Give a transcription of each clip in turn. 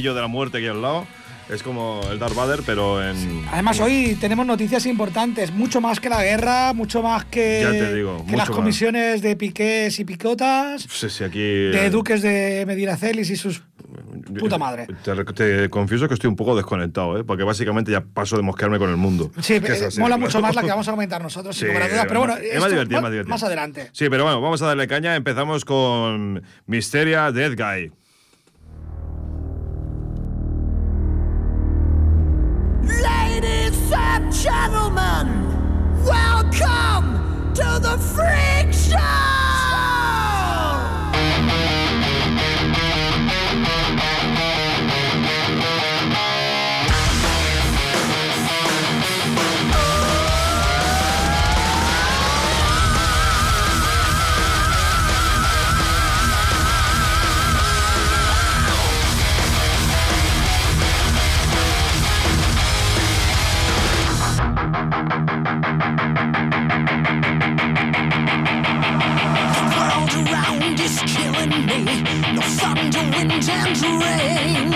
grillo de la muerte aquí al lado. Es como el Darth Vader, pero en. Además, hoy tenemos noticias importantes, mucho más que la guerra, mucho más que, Ya te digo, que las más. comisiones de piqués y picotas, Sí, sí, aquí. de duques de Mediracelis y sus puta madre. Te, te confieso que estoy un poco desconectado, ¿eh? porque básicamente ya paso de mosquearme con el mundo. Sí, Que es eh, así, mola claro. mucho más la que vamos a comentar nosotros, Sí. Pero bueno, es más esto divertido, va- más divertido. más adelante. Sí, pero bueno, vamos a darle caña. Empezamos con Misteria Dead Guy. And gentlemen, welcome to the Freak Show! Around is killing me. No thunder, wind, and rain.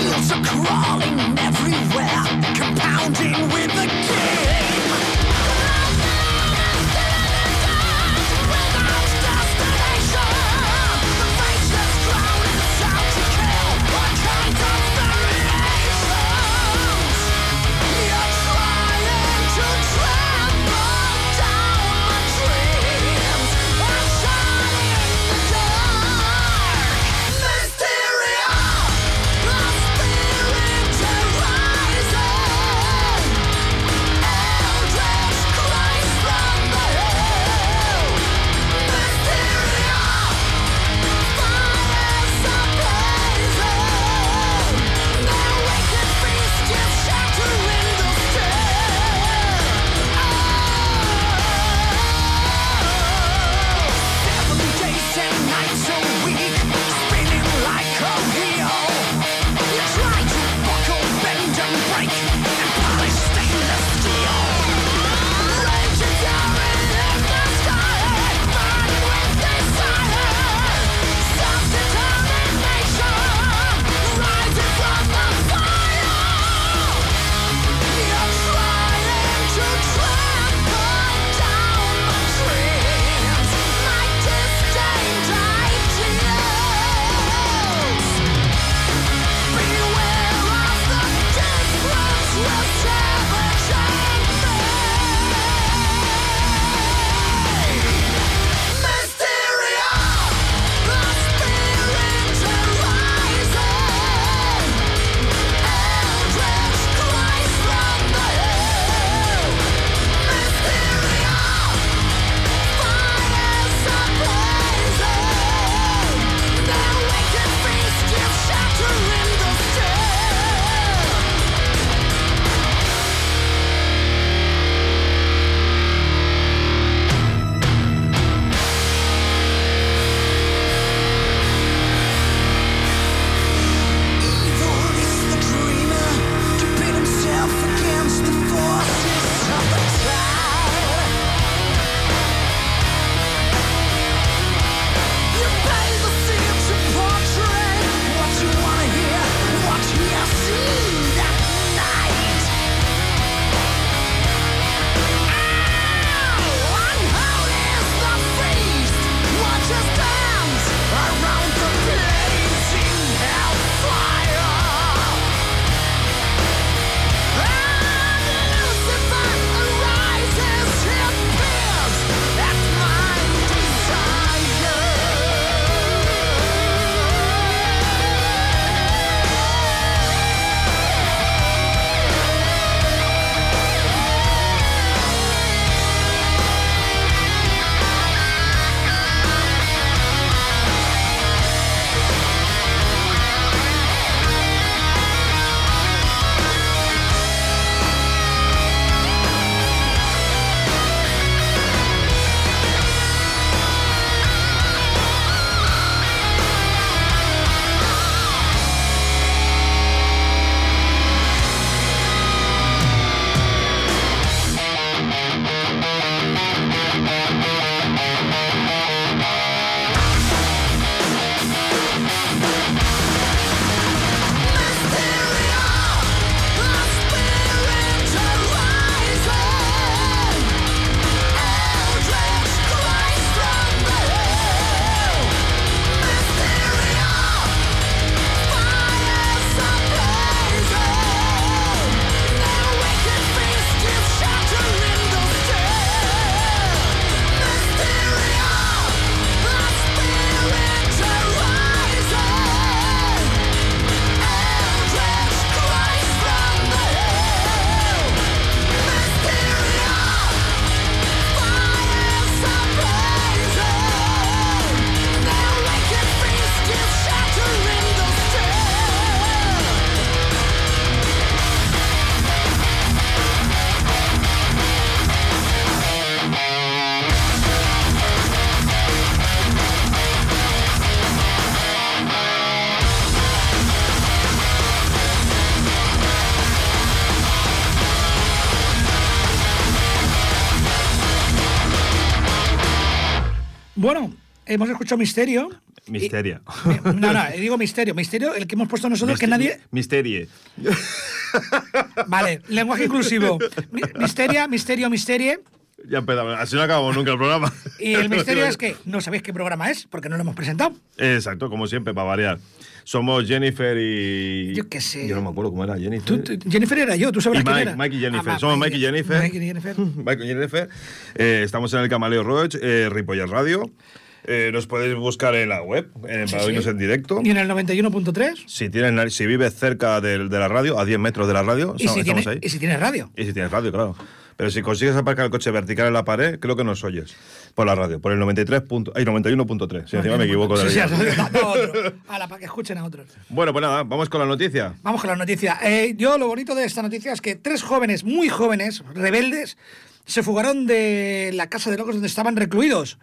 Eels are crawling everywhere, compounding with the game. Hemos escuchado Misterio. Misteria. Y- no, no, digo Misterio. Misterio, el que hemos puesto nosotros, que nadie. Misterie. Vale, lenguaje inclusivo. Mi- Misteria, Misterio, Misterie. Ya empezamos. Así no acabamos nunca el programa. Y el misterio es que no sabéis qué programa es, porque no lo hemos presentado. Exacto, como siempre, para variar. Somos Jennifer y. Yo qué sé. Yo no me acuerdo cómo era Jennifer. Tú- tú- Jennifer era yo, tú sabrás Y quién Mike, era. Mike y Jennifer. Ah, Somos Mike y Jennifer. Mike y Jennifer. Mike y Jennifer. Eh, estamos en el Camaleo Roach, eh, Radio. Eh, nos podéis buscar en la web, eh, Sí, para sí. en directo. Y en el 91.3. Si, si vives cerca de, la radio, a 10 metros de la radio, Y si, estamos tiene, ahí. y si tienes radio. Y si tienes radio, claro. Pero si consigues aparcar el coche vertical en la pared, creo que nos oyes. Por la radio, por el 93. punto- ay, 91.3. Si encima me equivoco de Sí, la otro. Ala, para que escuchen a otros. Bueno, pues nada, vamos con la noticia. Vamos con la noticia. Eh, yo lo bonito de esta noticia es que tres jóvenes, muy jóvenes, rebeldes, se fugaron de la casa de locos donde estaban recluidos.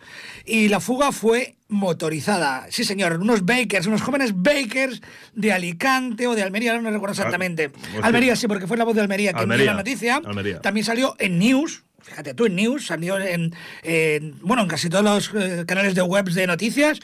Y la fuga fue motorizada. Sí, señor, unos bakers, unos jóvenes bakers de Alicante o de Almería, no recuerdo exactamente. pues Almería sí. sí, porque fue la voz de Almería que envió Almería, la noticia. Almería. También salió en News. Fíjate tú, en News, salió en, en- bueno, en casi todos los eh, canales de webs de noticias.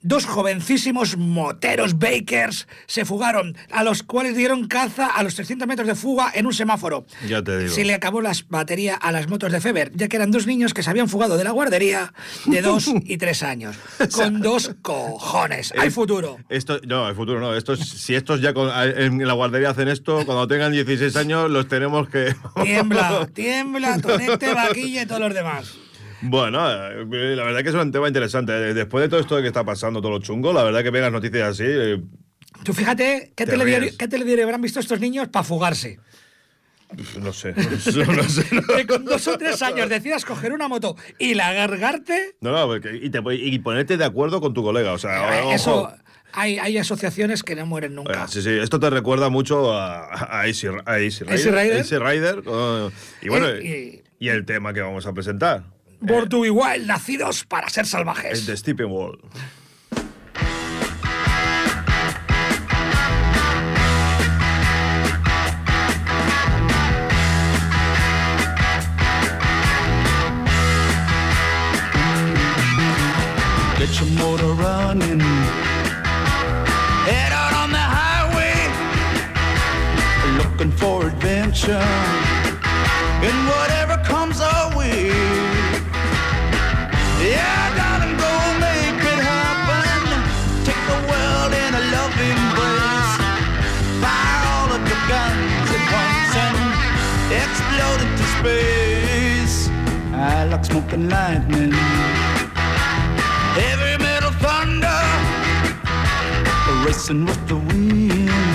Dos jovencísimos moteros bakers se fugaron, a los cuales dieron caza a los 300 metros de fuga en un semáforo. Ya te digo. Se le acabó la batería a las motos de Feber, ya que eran dos niños que se habían fugado de la guardería de dos y tres años. Con dos cojones. Hay Eh, futuro. Esto, no, el futuro no. Estos, si estos ya con- en la guardería hacen esto, cuando tengan 16 años los tenemos que... Tiembla, tiembla, tonete, vaquilla y todos los demás. Bueno, eh, la verdad que es un tema interesante. Eh, Después de todo esto que está pasando, todo lo chungo, la verdad que vengan noticias así... eh, Tú fíjate qué Te telediario, qué telediario habrán visto estos niños para fugarse. no sé, no sé, no sé. Que con dos o tres años decidas coger una moto y largarte, No, no, y, te- y ponerte de acuerdo con tu colega, o sea, ojo. eso hay, hay asociaciones que no mueren nunca. Eh, Sí, sí, esto te recuerda mucho a, a Easy, a Easy Rider. Easy Rider. Easy Rider, y bueno, Eh, y, el tema que vamos a presentar. Born to be wild, nacidos para ser Es salvajes. de Stephen Wall. Get your motor running. Head out on the highway. Looking for adventure. Like smoking lightning. Heavy metal thunder racing with the wind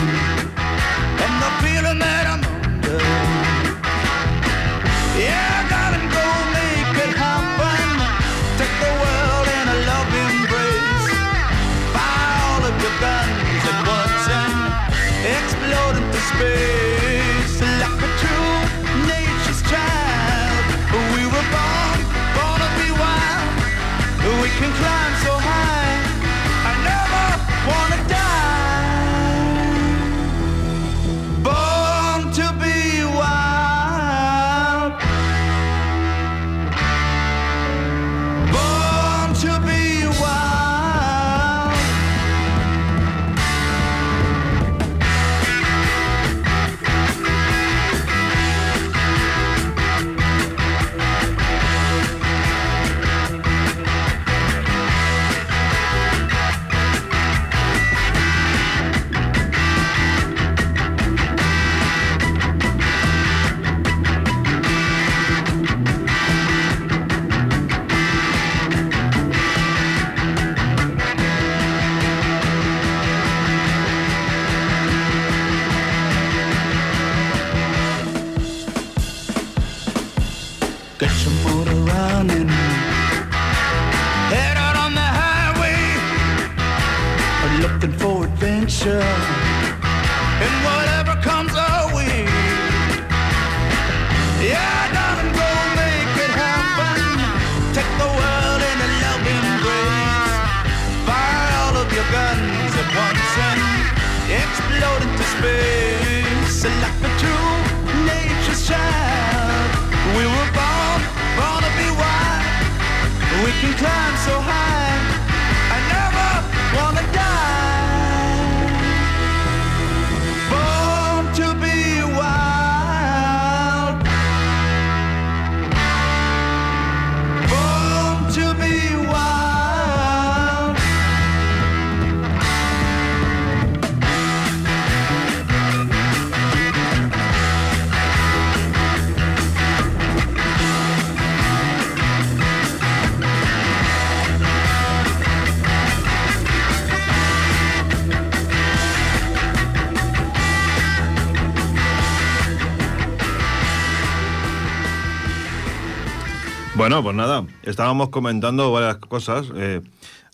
Bueno, pues nada, estábamos comentando varias cosas. eh,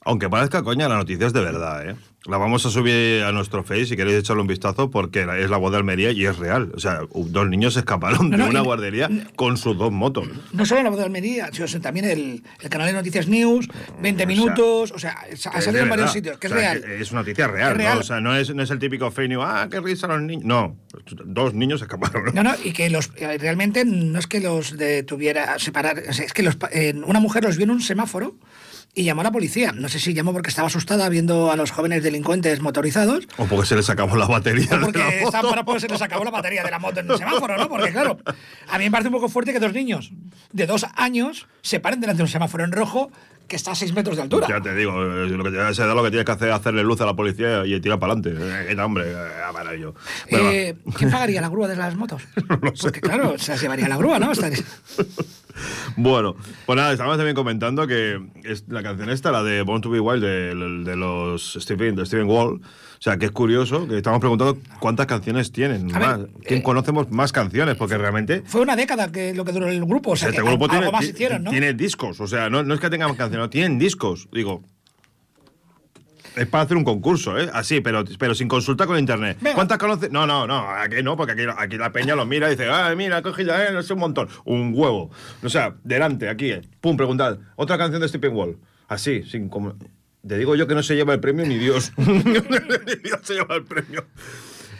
aunque parezca coña, la noticia es de verdad, ¿eh? La vamos a subir a nuestro Face si queréis echarle un vistazo porque es la voz de Almería y es real. O sea, dos niños se escaparon de no, una guardería con sus dos motos. No solo la voz de Almería, sino también el, el canal de Noticias News, 20 minutos, o sea, ha salido en varios sitios, que es O sea, real. que es una noticia real, real. ¿no? O sea, no es, no es el típico fake news, ah, qué risa los niños. No, dos niños se escaparon. No, no, y que los eh, realmente no es que los detuviera separar, es que los, eh, una mujer los vio en un semáforo y llamó a la policía. No sé si llamó porque estaba asustada viendo a los jóvenes delincuentes motorizados O porque se les acabó la batería. o de porque la moto. para pues se les acabó la batería de la moto en el semáforo, ¿no? Porque claro, a mí me parece un poco fuerte que dos niños de dos años se paren delante de un semáforo en rojo que está a seis metros de altura. Ya te digo, eh, lo que, a edad lo que tienes que hacer es hacerle luz a la policía y tirar para adelante. Eh, hombre, eh, amarillo. Bueno, va. Eh, ¿Quién pagaría la grúa de las motos? Porque claro, se las llevaría la grúa, ¿no? Bueno, pues nada, estábamos también comentando que es la canción esta, la de Born to Be Wild, de, de los Steven, de Steven Wall, o sea, que es curioso, que estamos preguntando cuántas canciones tienen. A ver, más. ¿Quién eh, conocemos más canciones? Porque realmente Fue una década que lo que duró el grupo, o sea, este que grupo tiene, algo más hicieron, ¿no? tiene discos, o sea, no, no es que tengan canciones, no, tienen discos. Digo, es para hacer un concurso, ¿eh? Así, pero, pero sin consulta con internet. Venga. ¿Cuántas conoces? No, no, no, aquí no, porque aquí, aquí la peña lo mira y dice, ah, mira, cogí ya, eh, no sé, un montón. Un huevo. O sea, delante, aquí, eh. pum, preguntad. Otra canción de Stephen Wall. Así, sin como. Te digo yo que no se lleva el premio ni Dios. ni Dios se lleva el premio.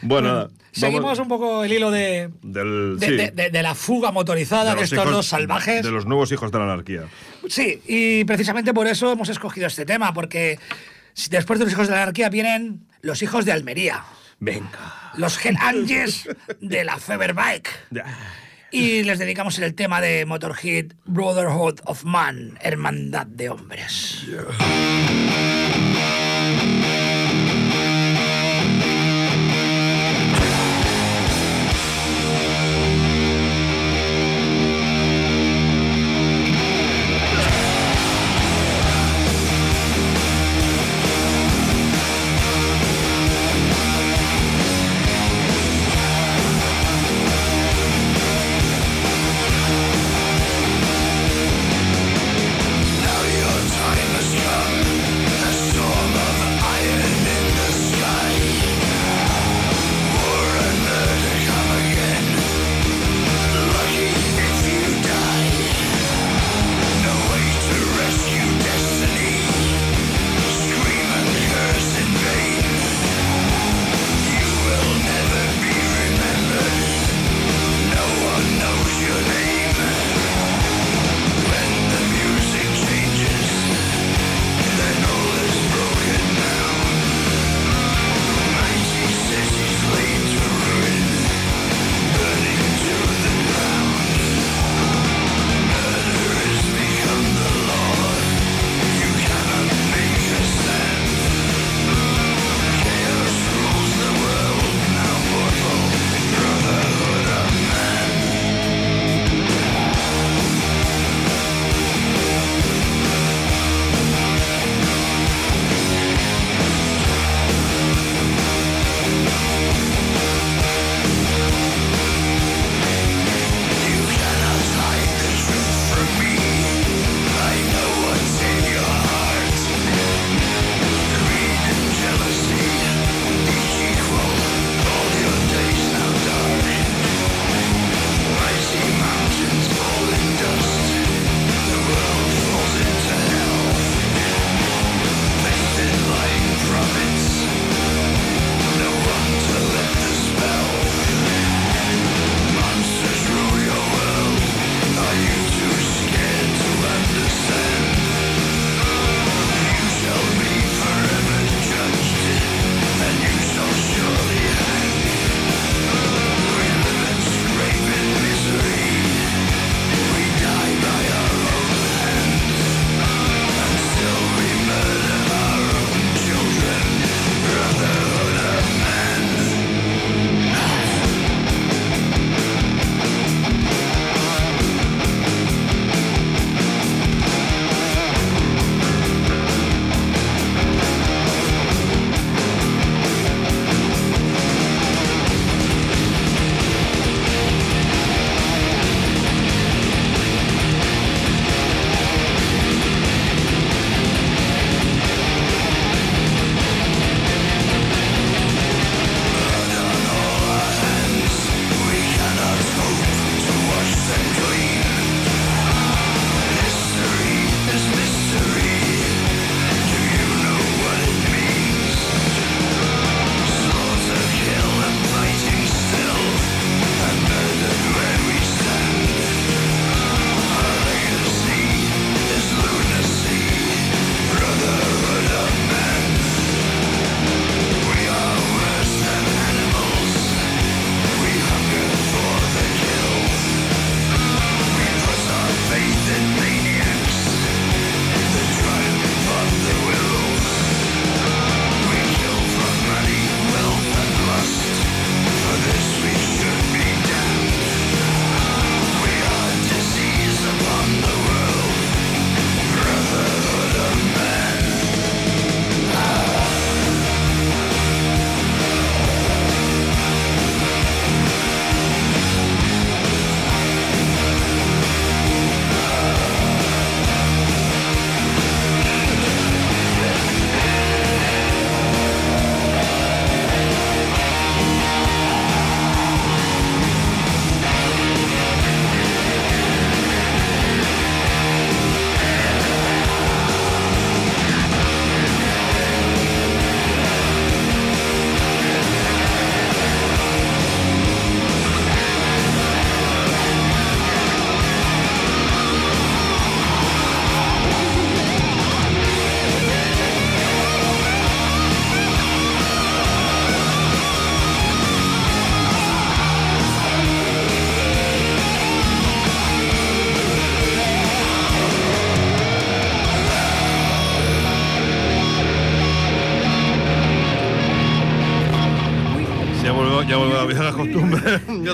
Bueno, nada, Seguimos un poco el hilo de, del. de, sí, de- de- de la fuga motorizada de, estos hijos- dos salvajes. De los nuevos hijos de la anarquía. Sí, y precisamente por eso hemos escogido este tema, porque después de los hijos de la anarquía vienen los hijos de Almería, Venga. los Hell Angels de la Feberbike. Y les dedicamos el tema de Motorhead Brotherhood of Man, Hermandad de Hombres.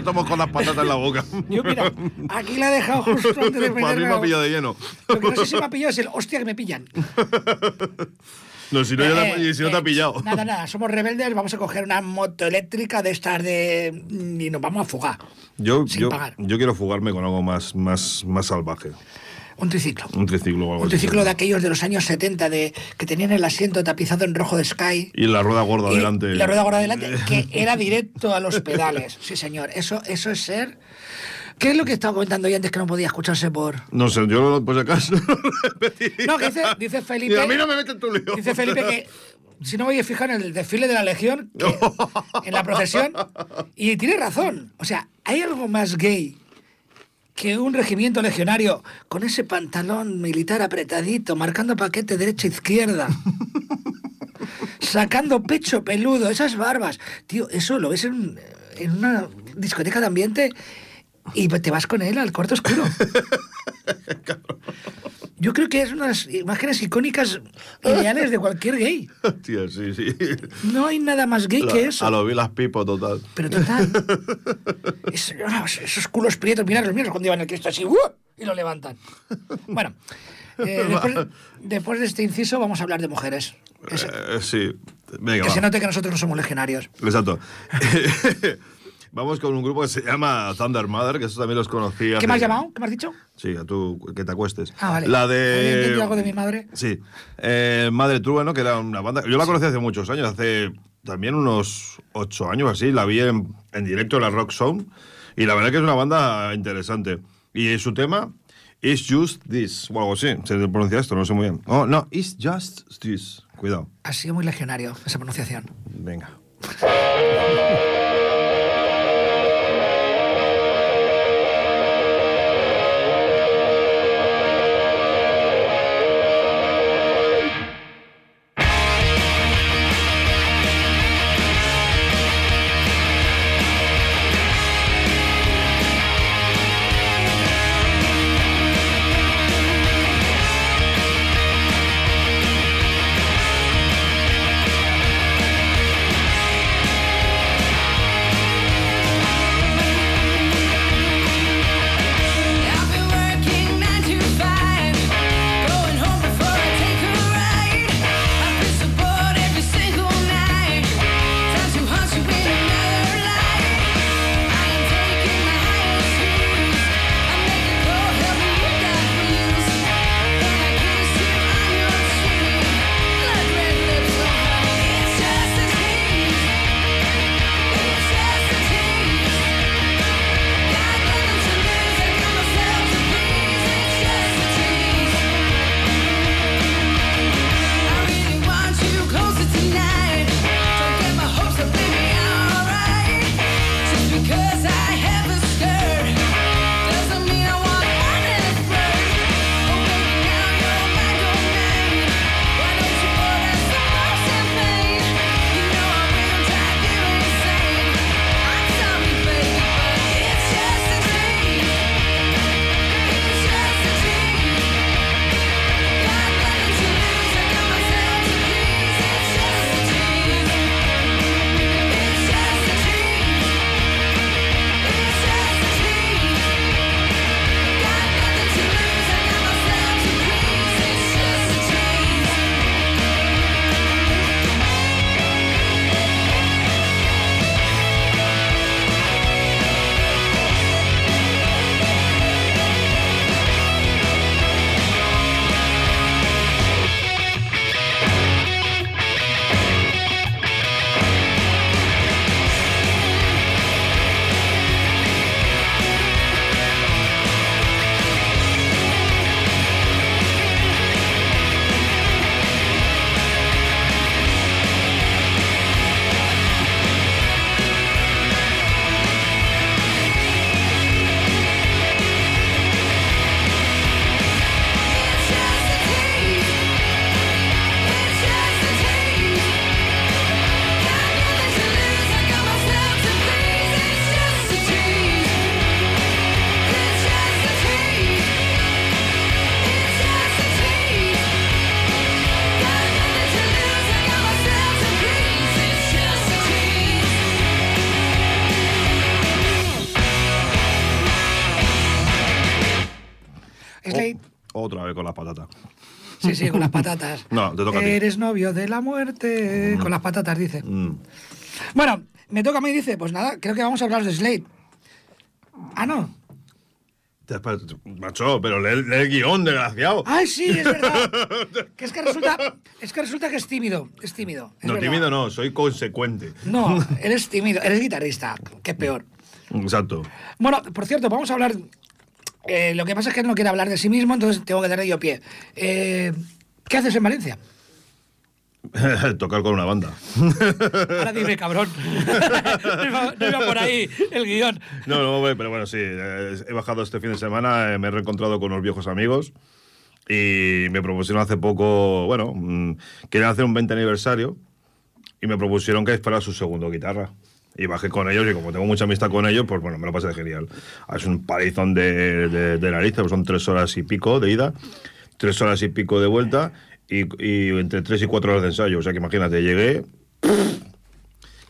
Estamos con las patatas en la boca. Yo, mira, aquí la he dejado justo antes de Para mí me ha pillado de lleno. Lo que no sé si me ha pillado es el hostia que me pillan. No, si no, ya te- Eh, y si no te eh, ha pillado. Nada, nada, somos rebeldes, vamos a coger una moto eléctrica de estas de. y nos vamos a fugar. Yo, sin yo, pagar. yo quiero fugarme con algo más, más, más salvaje. Un triciclo. Un triciclo algo Un triciclo de aquellos de los años 70 de, que tenían el asiento tapizado en rojo de Sky. Y la rueda gorda y delante. La rueda gorda delante, que era directo a los pedales. Sí, señor. Eso, eso es ser. ¿Qué es lo que estaba comentando yo antes que no podía escucharse por.? No sé, yo por si acaso. No, que dice, dice Felipe. Y a mí no me meten tu lío. Dice Felipe que si no voy a fijar en el desfile de la Legión, que- en la procesión, y tiene razón. O sea, ¿hay algo más gay que un regimiento legionario con ese pantalón militar apretadito, marcando paquete derecha-izquierda? Sacando pecho peludo, esas barbas. Tío, eso lo ves en, en una discoteca de ambiente y te vas con él al cuarto oscuro. Yo creo que es una de las imágenes icónicas ideales de cualquier gay. Tío, sí, sí. No hay nada más gay que eso. A lo vi las pipo total. Pero total. Es- esos culos prietos, mirad los míos cuando iban el Cristo así, ¡uh! y lo levantan. Bueno, eh, después, después de este inciso vamos a hablar de mujeres. Eh, sí. Venga, que va. se note que nosotros no somos legionarios. Exacto. Vamos con un grupo que se llama Thunder Mother, que eso también los conocí. ¿Qué me has llamado? ¿Qué me has dicho? Sí, a tú, que te acuestes. Ah, vale. La de. algo de mi madre. Sí. Eh, Madre True, ¿no? Que era una banda. Yo la conocí hace muchos años, hace también unos ocho años así. La vi en, en directo en la Rock Zone. Y la verdad que es una banda interesante. Y su tema, It's Just This. O algo así. Se pronuncia esto, no sé muy bien. Oh, no, It's Just This. Cuidado. Ha sido muy legionario esa pronunciación. Venga. Sí, con las patatas. No, te toca a ti. Eres novio de la muerte. Con las patatas, dice. Mm. Bueno, me toca a mí, dice. Pues nada, creo que vamos a hablar de Slade. Ah, no. Macho, pero lee, lee el guion, desgraciado. Ay, sí, es verdad. que es que resulta, es que resulta que es tímido. Es tímido. es no, verdad. tímido no, soy consecuente. No, eres tímido. Eres guitarrista. Que es peor. Exacto. Bueno, por cierto, vamos a hablar. Eh, lo que pasa es que él no quiere hablar de sí mismo, entonces tengo que darle yo pie. Eh, ¿Qué haces en Valencia? Tocar con una banda. Ahora dime, cabrón. no, iba, no iba por ahí el guion. No, no, pero bueno, sí. eh, He bajado este fin de semana, me he reencontrado con unos viejos amigos y me propusieron hace poco, bueno, mm, querían hacer un 20 aniversario y me propusieron que fuera su segundo guitarra. Y bajé con ellos y como tengo mucha amistad con ellos, pues bueno, me lo pasé genial. Es un palizón de, de, de narices, pues son tres horas y pico de ida, tres horas y pico de vuelta y, entre tres y cuatro horas de ensayo. O sea que imagínate, llegué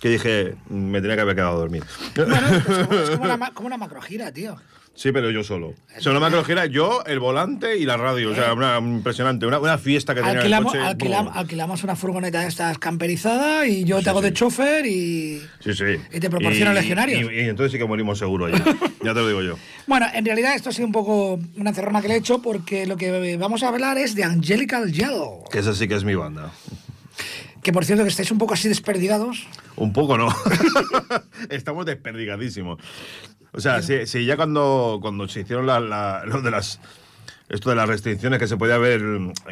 que dije, me tenía que haber quedado a dormir. Bueno, como, es como una, como una macrogira, tío. Sí, pero yo solo. O sea, una macrogira, yo, el volante y la radio. O sea, una, impresionante. Una, una fiesta que tenía Alquilamos, el coche. alquilam- ¡Bum! alquilamos una furgoneta de estas camperizada y yo te hago de chofer y... Sí, sí. y te proporciono legionarios. Y, y entonces sí que morimos seguro ya. ya te lo digo yo. Bueno, en realidad esto ha sido un poco una cerrona que le he hecho porque lo que vamos a hablar es de Angelical Yellow. Que esa sí que es mi banda. Que por cierto que estáis un poco así desperdigados. Un poco no. Estamos desperdigadísimos. O sea, si, si ya cuando, cuando se hicieron la, la- lo de las. Esto de las restricciones que se podía ver,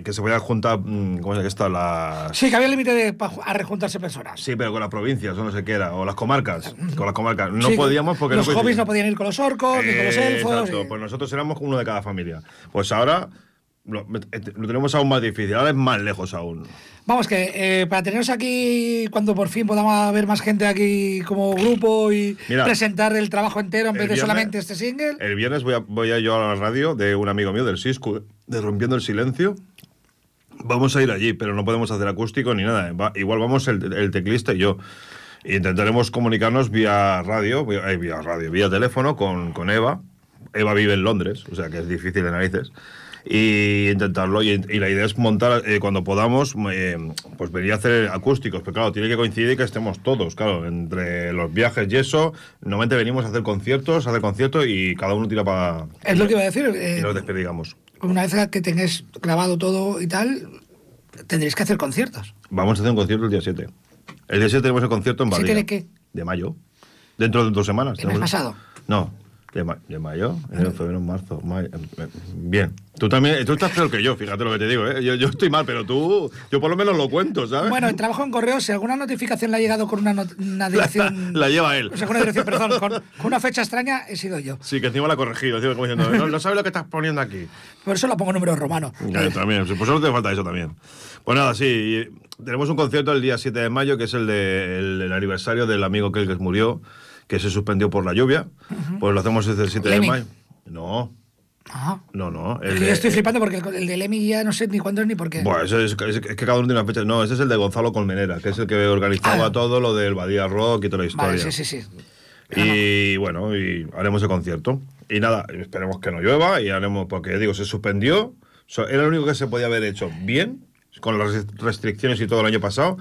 que se podía juntar, mm, ¿cómo se llama esto? Las, Sí, que había límite de a rejuntarse personas. Sí, pero con las provincias, o no sé qué era, o las comarcas. Con las comarcas. No Sí, podíamos porque los no hobbies no podían ir con los orcos, ni con los elfos. Exacto, y- pues nosotros éramos uno de cada familia. Pues ahora lo, lo tenemos aún más difícil, ahora es más lejos aún. Vamos, que eh, para teneros aquí, cuando por fin podamos ver más gente aquí como grupo y Mira, presentar el trabajo entero en vez de viernes- solamente este single. El viernes voy a, voy a yo a la radio de un amigo mío del Cisco, de Rompiendo el Silencio. Vamos a ir allí, pero no podemos hacer acústico ni nada. Va- igual vamos el, el teclista y yo. Intentaremos comunicarnos vía radio, vía, eh, vía radio, vía teléfono con, con Eva. Eva vive en Londres, o sea que es difícil de narices. Y intentarlo. Y, y la idea es montar, eh, cuando podamos, eh, pues venir a hacer acústicos. Pero claro, tiene que coincidir que estemos todos, claro, entre los viajes y eso. Normalmente venimos a hacer conciertos, a hacer conciertos y cada uno tira para. Es lo que iba a decir. eh, Y nos despedigamos. una vez que tengáis grabado todo y tal, tendréis que hacer conciertos. Vamos a hacer un concierto el día 7. El día 7 tenemos el concierto en ¿Siete Badía. de qué? De mayo. Dentro de dos semanas. ¿El mes pasado? No, de, ma- de mayo, enero, febrero, marzo, mayo. eh, Bien. Tú también, tú estás peor que yo, fíjate lo que te digo, ¿eh? Yo, yo estoy mal, pero tú, yo por lo menos lo cuento, ¿sabes? Bueno, trabajo en correos. Si alguna notificación le ha llegado con una, una dirección. la lleva él. O sea, con una dirección, perdón, con, con una fecha extraña, he sido yo. Sí, que encima la ha corregido, encima como diciendo, no, no sabes lo que estás poniendo aquí. Por eso la pongo en número romano. Yo también, pues solo te falta eso también. Pues nada, sí, tenemos un concierto el día 7 de mayo, que es el, de, el, el aniversario del amigo que que murió, que se suspendió por la lluvia. Pues lo hacemos el 7 de Lemmy. mayo. No, Ajá. no, no. Es el de- yo estoy flipando porque el, del Emi ya no sé ni cuándo es ni por qué. Bueno, eso es, es que cada uno tiene una fecha. No, ese es el de Gonzalo Colmenera, que es el que organizaba Ah. todo lo del Badía Rock y toda la historia. vale, sí, sí, sí. Y bueno, y haremos el concierto. Y nada, esperemos que no llueva y haremos, porque ya digo, se suspendió. Era lo único que se podía haber hecho bien, con las rest- restricciones y todo el año pasado.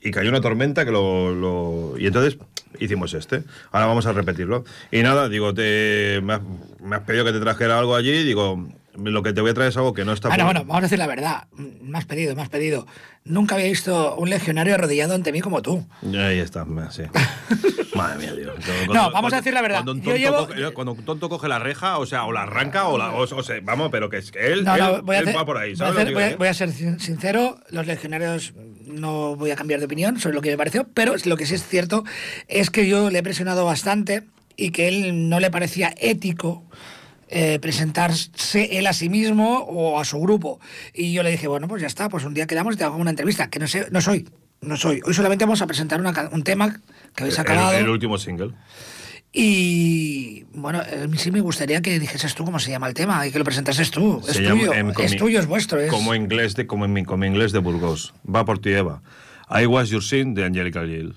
Y cayó una tormenta que lo, lo- Y entonces hicimos este. Ahora vamos a repetirlo. Y nada, digo, te, me, has, me has pedido que te trajera algo allí. Digo, lo que te voy a traer es algo que no está Bueno, por- bueno, vamos a decir la verdad. Mm, Me has pedido, me has pedido. Nunca había visto un legionario arrodillado ante mí como tú. Ahí está, sí. Madre mía, Dios. No, vamos a decir la verdad. Cuando un, tonto llevo- coge, cuando un tonto coge la reja, o sea, o la arranca o la. O, o sea, vamos, pero que es que él, No, él, no, voy a, él hacer- va por ahí, voy a ¿sabes? hacer- voy a- digo, voy eh? a ser sin- sincero, los legionarios no voy a cambiar de opinión sobre lo que me pareció, pero lo que sí es cierto es que yo le he presionado bastante y que él no le parecía ético eh, presentarse él a sí mismo o a su grupo. Y yo le dije, bueno, pues ya está, pues un día quedamos y te hago una entrevista, que no sé, no soy, no soy. Hoy solamente vamos a presentar una un tema que habéis El- acabado. El, último single. Y bueno, sí me gustaría que dijeses tú cómo se llama el tema y que lo presentases tú. Es Se llama- tuyo, em, es como- tuyo, es vuestro. Es... Como inglés de, como, en mi- como inglés de Burgos. Va por ti, Eva. I Was Your Sin de Angelica Gill.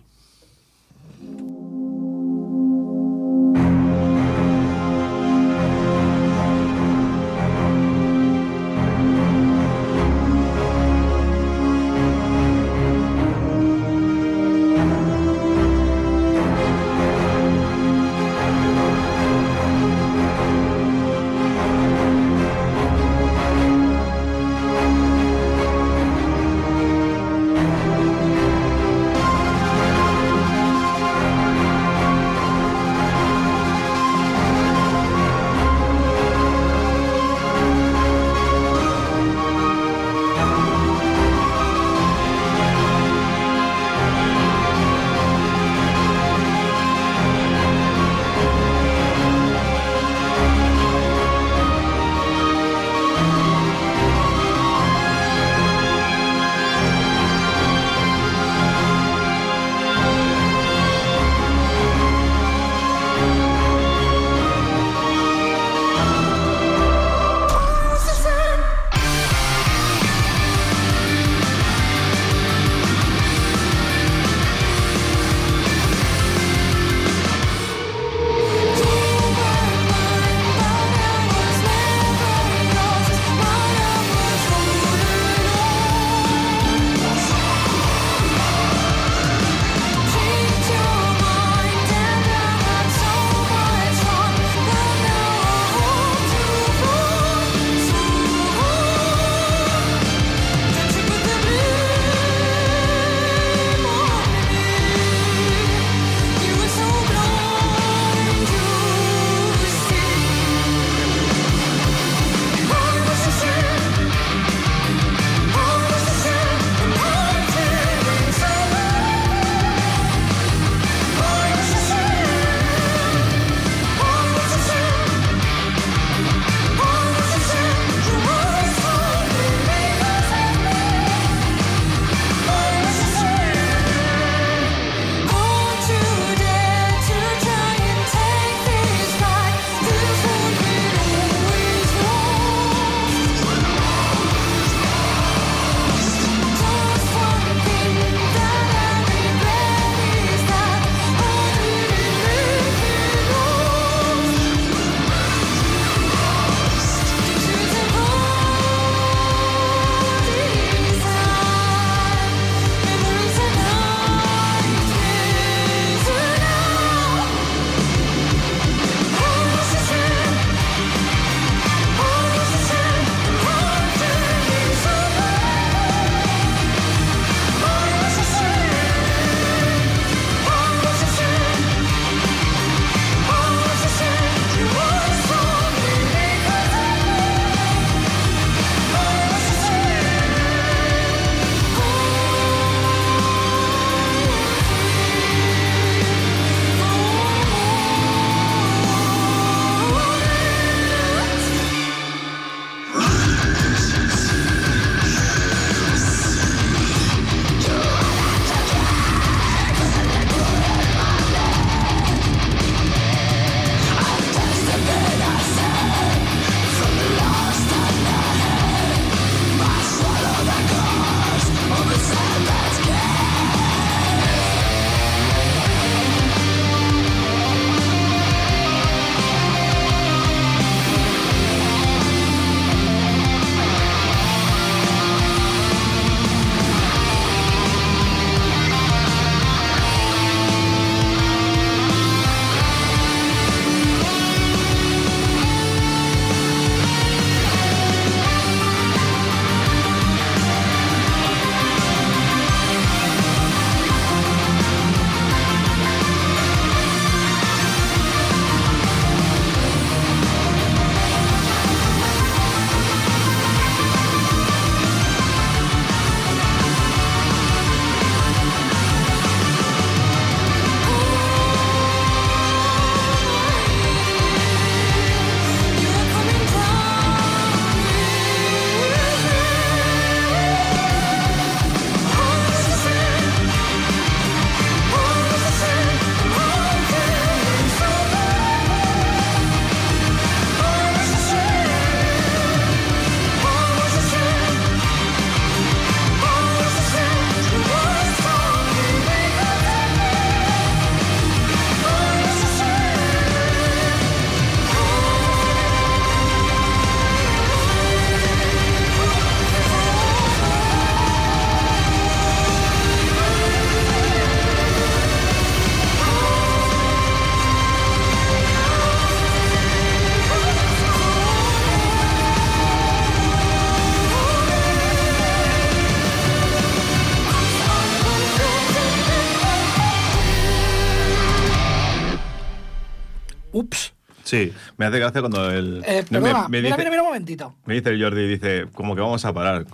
Sí, me hace gracia cuando el. Eh, me- perdona, me, mira, dice, mira, mira un momentito. me dice el Jordi, dice, como que vamos a parar.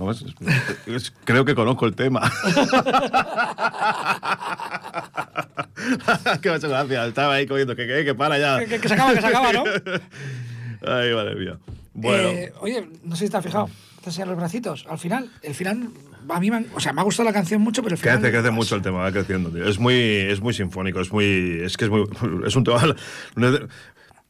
Creo que conozco el tema. que me ha hecho gracia. Estaba ahí cogiendo, que, que, que para ya. Que, se acaba, que se acaba, ¿no? Ay, madre mía. Bueno. Eh, oye, no sé si te has fijado. Te enseñan los bracitos. Al final, el final, a mí me, o sea, me ha gustado la canción mucho, pero el final. Crece, crece mucho el tema, va creciendo, tío. Es muy, es muy sinfónico, es muy. Es que es muy. Es un tema.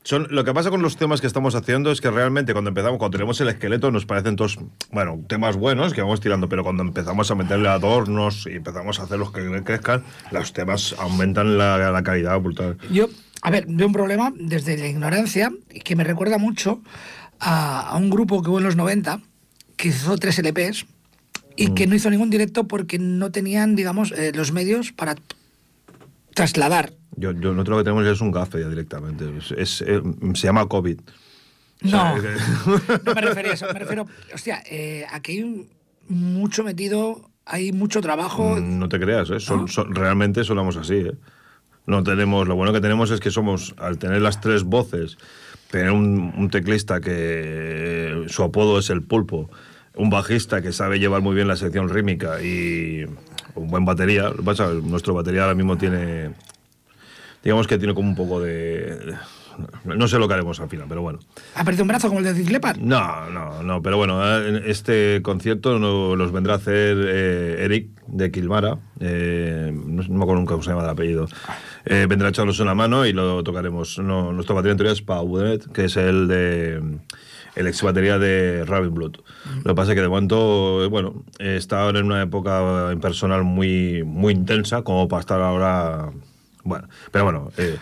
Son, lo que pasa con los temas que estamos haciendo es que realmente cuando empezamos, cuando tenemos el esqueleto, nos parecen todos, bueno, temas buenos que vamos tirando, pero cuando empezamos a meterle adornos y empezamos a hacer los que crezcan, los temas aumentan la, la calidad brutal. Yo, a ver, veo un problema desde la ignorancia que me recuerda mucho a, a un grupo que hubo en los 90 que hizo tres LPs y Mm. que no hizo ningún directo porque no tenían, digamos, eh, los medios para trasladar. Yo, yo, nosotros lo que tenemos es un gafe ya directamente. Es, es, eh, se llama COVID. No, no me refería a eso, me refiero, hostia, eh, aquí hay un- mucho metido, hay mucho trabajo. No te creas, ¿eh? Son- son- realmente somos así. ¿eh? No tenemos, lo bueno que tenemos es que somos, al tener las tres voces, tener un, un teclista que su apodo es el pulpo, un bajista que sabe llevar muy bien la sección rítmica y un buen batería. Lo que pasa, nuestro batería ahora mismo tiene, digamos que tiene como un poco de... No sé lo que haremos al final, pero bueno. ¿Ha perdido un brazo como el de Leppard? No, no, no, pero bueno, eh, este concierto los vendrá a hacer eh, Eric de Kilmara, eh, no, me acuerdo nunca cómo se llama el apellido, Eh, vendrá a echarnos una mano y lo tocaremos. No, nuestro batería en teoría es Pau Budet, que es el de el ex batería de Rabin Blood. Lo que pasa es que de momento, eh, bueno, está ahora en una época personal muy, muy intensa como para estar ahora, bueno, pero bueno. eh,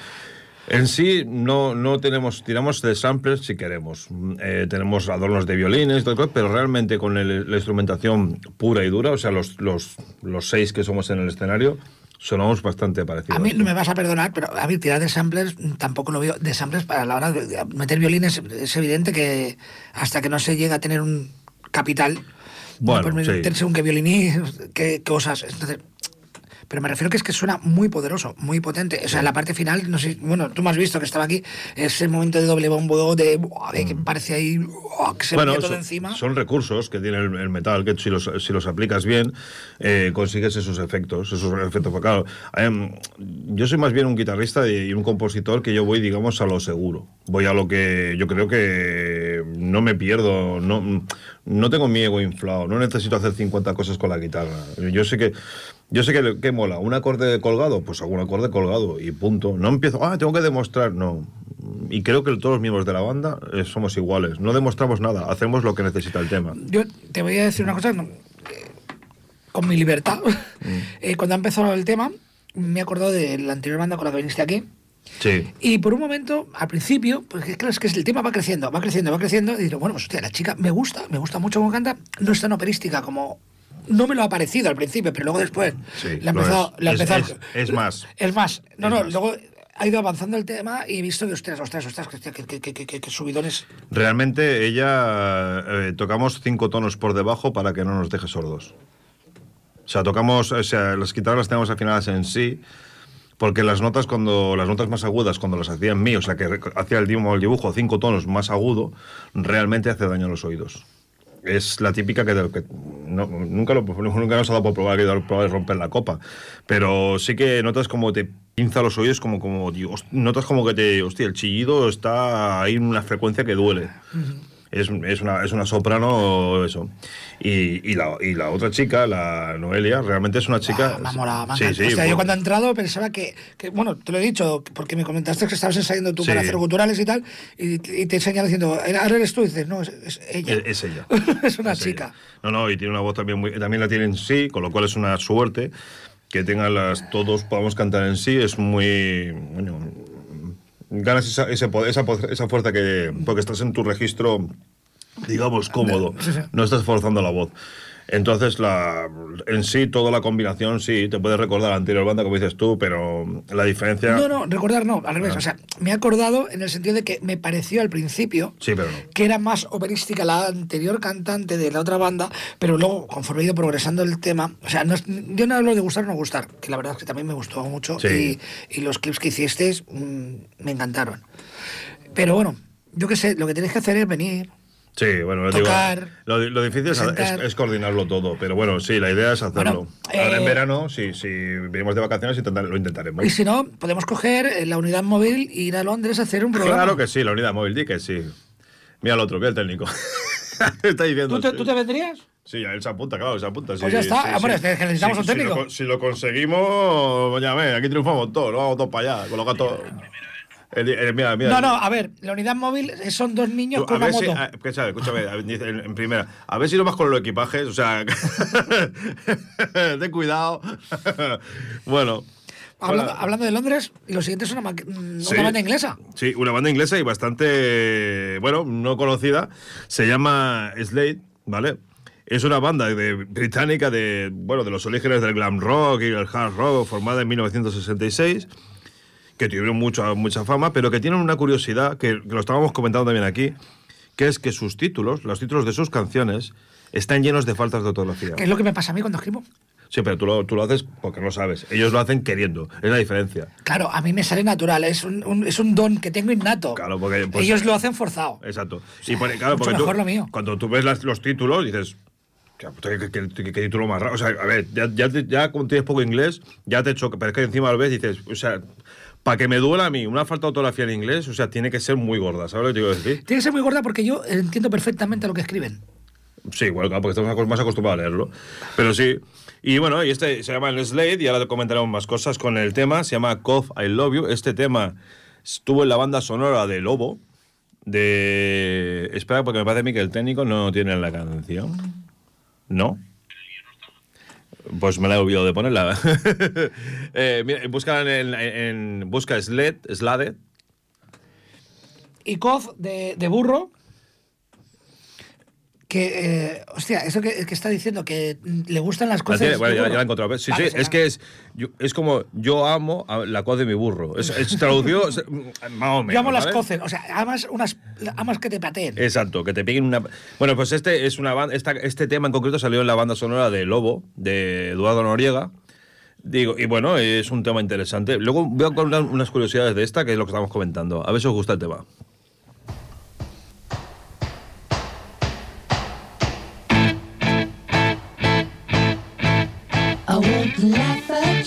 en sí no, no tenemos, tiramos de samplers si queremos. Mm, eh, tenemos adornos de violines, todo, pero realmente con la instrumentación pura y dura, o sea, los, los, los seis que somos en el escenario, sonamos bastante parecidos. A mí no me vas a perdonar, pero a mí tirar de samplers tampoco lo veo. De samplers para la hora de meter violines es evidente que hasta que no se llega a tener un capital, Bueno, no sí. según qué violín, qué cosas. Entonces, pero me refiero que es que suena muy poderoso, muy potente. O sea, la parte final, no sé, bueno, tú me has visto que estaba aquí, ese momento de doble bombo, de, de que parece ahí, que se bueno, todo son, encima. son recursos que tiene el, el metal, que si los, si los aplicas bien, eh, consigues esos efectos, esos efectos vocales. Em, yo soy más bien un guitarrista y y un compositor que yo voy, digamos, a lo seguro. Voy a lo que yo creo que no me pierdo, no, no tengo mi ego inflado, no necesito hacer 50 cosas con la guitarra. Yo sé que... Yo sé que, que mola, un acorde colgado, pues un acorde colgado y punto. No empiezo, ah, tengo que demostrar, no. Y creo que todos los miembros de la banda eh, somos iguales. No demostramos nada, hacemos lo que necesita el tema. Yo te voy a decir una cosa, no, eh, con mi libertad. Mm. Eh, cuando ha empezado el tema, me he acordado de la anterior banda con la que viniste aquí. Sí. Y por un momento, al principio, pues claro, es que el tema va creciendo, va creciendo, va creciendo. Y digo, bueno, pues hostia, la chica me gusta, me gusta mucho cómo canta. No es tan operística como. No me lo ha parecido al principio, pero luego después. Sí, le ha lo empezado. es. más. Es más. No, Es no, más. luego ha ido avanzando el tema y he visto que, ostras, ostras, ostras, que, que, subidones. Realmente ella eh, tocamos cinco tonos por debajo para que no nos deje sordos. O sea, tocamos, o sea, las guitarras las tenemos afinadas en sí, porque las notas cuando las notas más agudas cuando las hacía en mí, o sea, que hacía el dibujo, el dibujo cinco tonos más agudo, realmente hace daño a los oídos. Es la típica que, que nunca, lo, nunca nos ha dado por probar que probar romper la copa, pero sí que notas como te pinza los oídos, como, como Dios, notas como que te, hostia, el chillido está ahí en una frecuencia que duele. Es, es una, es una soprano, eso. Y, y, la, y la otra chica, la Noelia, realmente es una chica. Me sí, sí, O sea, yo cuando he entrado pensaba que, que, bueno, te lo he dicho, porque me comentaste que estabas ensayando tú Sí. para hacer guturales y tal, y, y te enseñan diciendo, ahora eres tú, y dices, no, es, es ella. Es, es ella. es una chica. ella. No, no, y tiene una voz también muy. También la tiene en sí, con lo cual es una suerte que tengan las. Todos podamos cantar en sí, es muy. Bueno, ganas esa, ese poder- esa, esa fuerza que. Porque estás en tu registro, digamos, cómodo. No estás forzando la voz. Entonces, la, en sí, toda la combinación, sí, te puede recordar la anterior banda, como dices tú, pero la diferencia. No, no, recordar no, al Ah. revés. O sea, me he acordado en el sentido de que me pareció al principio Sí, pero no. que era más operística la anterior cantante de la otra banda, pero luego, conforme he ido progresando el tema, o sea, no es- yo no hablo de gustar o no gustar, que la verdad es que también me gustó mucho Sí. y, y los clips que hicisteis mm, me encantaron. Pero bueno, yo qué sé, lo que tienes que hacer es venir. Sí, bueno, lo, Tocar, digo, lo, lo difícil es, presentar. es- es coordinarlo todo, pero bueno, sí, la idea es hacerlo. Bueno, Ahora en eh, verano, sí, si venimos de vacaciones, intentar- lo intentaremos. Y si no, podemos coger eh, la unidad móvil e ir a Londres a hacer un programa. Claro que sí, la unidad móvil, di que sí. Mira al otro, mira el técnico. Está diciendo. ¿Tú te, sí. tú te vendrías? Sí, él se apunta, claro, se apunta. Pues sí, ya está. sí, Hombre, necesitamos Sí, un si lo técnico. Si lo, conseguimos, ya aquí triunfamos todos, lo vamos todos para allá, con los gatos. El- el- mira, mira. No, no, a ver, la unidad móvil eh, son dos niños con una si, moto. a- escúchame, escúchame, a ver, dice en, en primera, a ver si no vas con los equipajes, o sea, ten cuidado. bueno. Hablando, Bueno, hablando de Londres, lo siguiente es una, mm, Sí. una banda inglesa. Sí, una banda inglesa y bastante, bueno, no conocida. Se llama Slade, ¿vale? Es una banda de, británica de, bueno, de los orígenes del glam rock y el hard rock, formada en 1966, que tuvieron mucha, mucha fama, pero que tienen una curiosidad, que, que lo estábamos comentando también aquí, que es que sus títulos, los títulos de sus canciones, están llenos de faltas de ortografía. Que es lo que me pasa a mí cuando escribo. Sí, pero tú lo, tú lo haces porque no sabes. Ellos lo hacen queriendo. Es la diferencia. Claro, a mí me sale natural, es un, un- es un don que tengo innato. Claro, porque, pues, Ellos lo hacen forzado. Exacto. Y por- claro, mucho porque tú- mejor lo mío. cuando tú ves las- los títulos, dices, "Hostia, puta, ¿qué, título más raro? O sea, a ver, ya, ya, ya como tienes poco inglés, ya te choca. Pero es que encima lo ves y dices, o sea, para que me duela a mí una falta de ortografía en inglés, o sea, tiene que ser muy gorda. ¿Sabes lo que te digo decir? Tiene que ser muy gorda porque yo entiendo perfectamente lo que escriben. Sí, bueno, claro, porque estamos más acostumbrados a leerlo. Pero sí. Y bueno, y este se llama El Slade, y ahora te comentaremos más cosas con el tema. Se llama Cough, I Love You. Este tema estuvo en la banda sonora de Lobo. De. Espera, porque me parece a mí que el técnico no tiene la canción. ¿No? Pues me la he olvidado de ponerla. eh, busca en, en- busca Sled, Slade. Y Coz de, de burro. Que, eh, hostia, eso que, que está diciendo, que le gustan las La cosas. tiene- bueno, de ya, burro. ya la he encontrado. Sí, Vale, sí, se es que es, yo- es como yo amo a la coz de mi burro. Es, es traducido es, mm, más o menos. Yo amo las cocen, o sea, amas, unas, amas que te pateen. Exacto, que te peguen una. Bueno, pues este es una banda. esta- este tema en concreto salió en la banda sonora de Lobo, de Eduardo Noriega. Digo, y bueno, es un tema interesante. Luego voy a contar unas curiosidades de esta, que es lo que estamos comentando. A ver si os gusta el tema.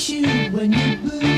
You when you boo-hoo-hoo,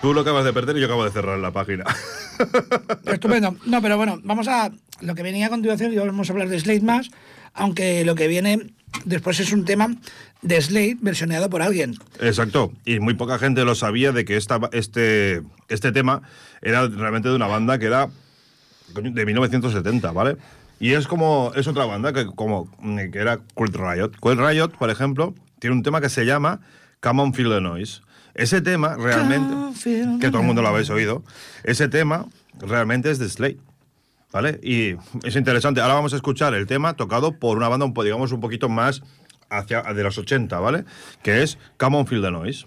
Tú lo acabas de perder y yo acabo de cerrar la página. Estupendo. No, pero bueno, vamos a. Lo que venía a continuación, y vamos a hablar de Slade más, aunque lo que viene después es un tema de Slade versioneado por alguien. Exacto. Y muy poca gente lo sabía de que esta, este, este tema era realmente de una banda que era de 1970, ¿vale? Y es como. Es otra banda que, como, que era Quilt Riot. Quilt Riot, por ejemplo, tiene un tema que se llama Come on Feel the Noise. Ese tema realmente. Que todo el mundo lo habéis oído. Ese tema realmente es de Slade. ¿Vale? Y es interesante. Ahora vamos a escuchar el tema tocado por una banda, digamos, un poquito más hacia de los 80, ¿vale? Que es Come on Feel the Noise.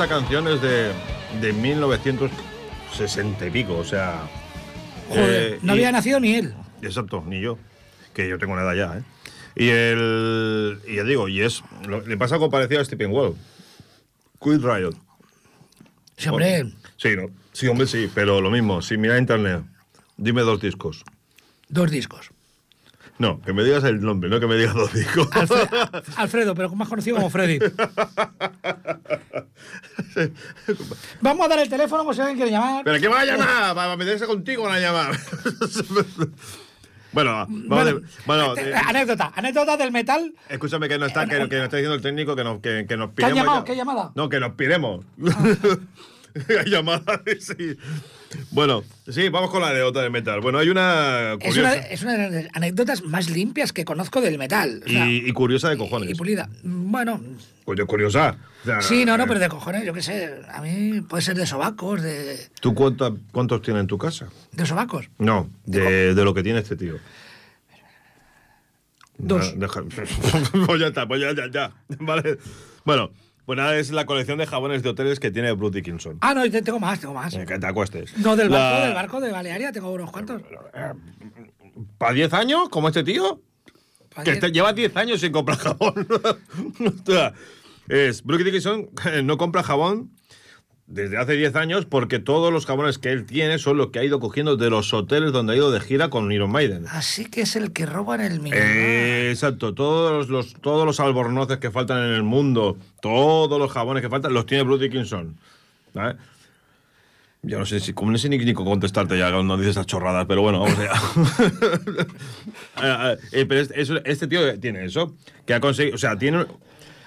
Esta canción es de, de 1960 y pico, o sea... Joder, eh, no y- había nacido ni él. Exacto, ni yo. Que yo tengo una edad ya, ¿eh? Y el. Y ya digo, y es. lo- le pasa algo parecido a Stephen Wall. Quit Riot. Sí, hombre, Sí, ¿no? Sí, hombre, sí, pero lo mismo. Si mira internet, dime dos discos. dos discos. No, que me digas el nombre, no que me digas dos discos. Alfre- Alfredo, pero más conocido como Freddy. Vamos a dar el teléfono por si alguien quiere llamar. ¿Pero qué va a llamar? Para meterse contigo van a llamar. bueno, vamos Bueno, bueno, eh, eh, anécdota, anécdota del metal. escúchame que no está, que, que nos está diciendo el técnico que nos, que, que nos ¿Qué han piremos. llamado? ya. ¿Qué llamada? No, que nos piremos. Hay llamada, sí. Bueno, sí, vamos con la anécdota de metal. Bueno, hay una Es una, curiosa. es una de las anécdotas más limpias que conozco del metal. O sea, y, y curiosa de cojones. y pulida. Bueno, Pues curiosa. O sea, sí, no, no, eh, pero de cojones, yo qué sé. A mí puede ser de sobacos, de, ¿Tú cuánta- cuántos tienes en tu casa? de sobacos. No, de, de lo que tiene este tío. Dos. No, deja- pues ya está, pues ya, ya, ya. Vale. Bueno, pues nada, es la colección de jabones de hoteles que tiene Bruce Dickinson. Ah, no, te- tengo más, tengo más. Eh, Que te acuestes. No, del barco, del barco de Balearia, tengo unos cuantos. ¿Para 10 años? ¿Como este tío? Que diez. te lleva 10 años sin comprar jabón. Es Brooke Dickinson eh, no compra jabón desde hace 10 años porque todos los jabones que él tiene son los que ha ido cogiendo de los hoteles donde ha ido de gira con Iron Maiden. Así que es el que roba en el minibar. Eh, exacto, todos los, todos los albornoces que faltan en el mundo, todos los jabones que faltan, los tiene Bruce Dickinson. ¿vale? Yo no sé si, como no sé ni, contestarte ya cuando dices esas chorradas, pero bueno, vamos allá. Eh, eh, pero este, es- este tío tiene eso, que ha conseguido, o sea, tiene,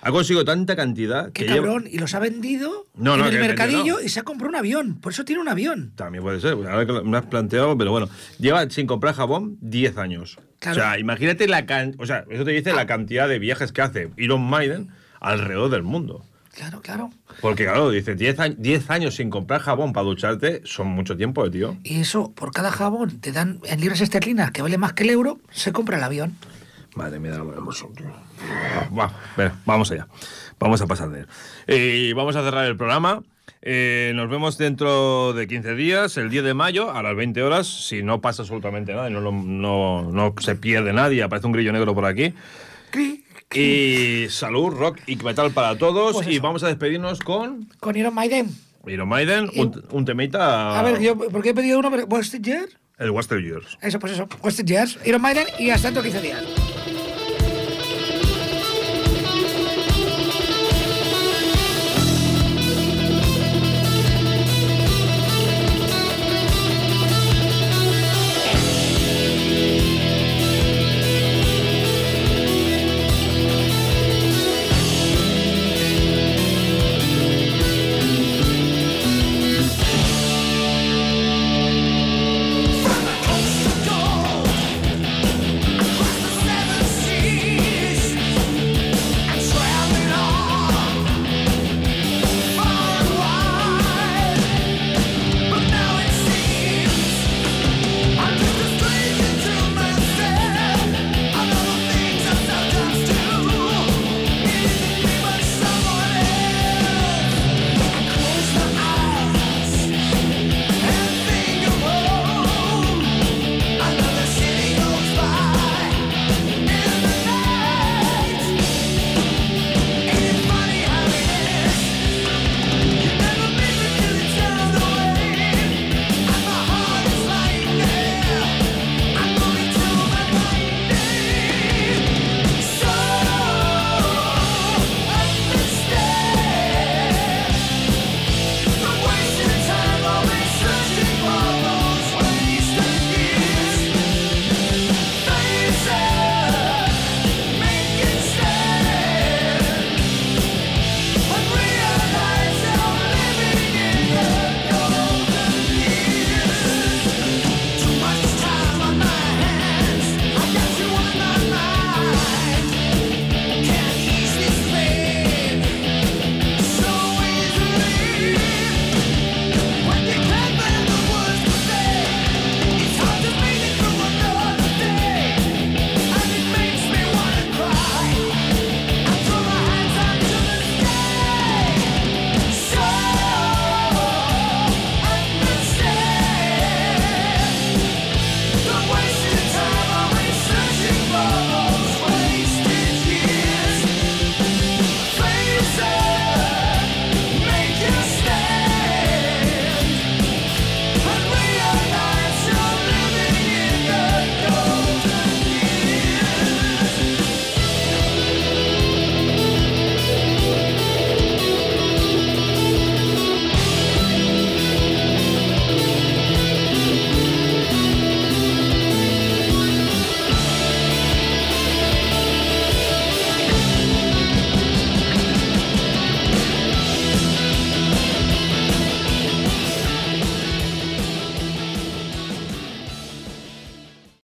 ha conseguido tanta cantidad Qué que lleva- cabrón, y los ha vendido No, en el mercadillo vendido, no. y se ha comprado un avión. Por eso tiene un avión. También puede ser, ahora que me has planteado, pero bueno, lleva sin comprar jabón 10 años. Claro. O sea, imagínate la can- o sea, eso te dice la cantidad de viajes que hace Iron Maiden alrededor del mundo. Claro, claro. Porque claro, dice 10 años, 10 años sin comprar jabón para ducharte son mucho tiempo, eh, tío. Y eso, por cada jabón te dan en libras esterlinas, que vale más que el euro, se compra el avión. Madre mía, lo hermoso, tío. Va, venga, vamos allá. Vamos a pasar de él. Eh, vamos a cerrar el programa. Eh, nos vemos dentro de 15 días, el 10 de mayo, a las 20 horas. Si no pasa absolutamente nada y no, no, no se pierde nadie, aparece un grillo negro por aquí. Cri, Y salud, rock y metal para todos. Pues y vamos a despedirnos con Con Iron Maiden. Iron Maiden, un, un temita. A ver, yo, ¿por qué he pedido uno? West Year? El Western Years. Eso, pues eso. West Years, Iron Maiden y hasta dentro de 15 días.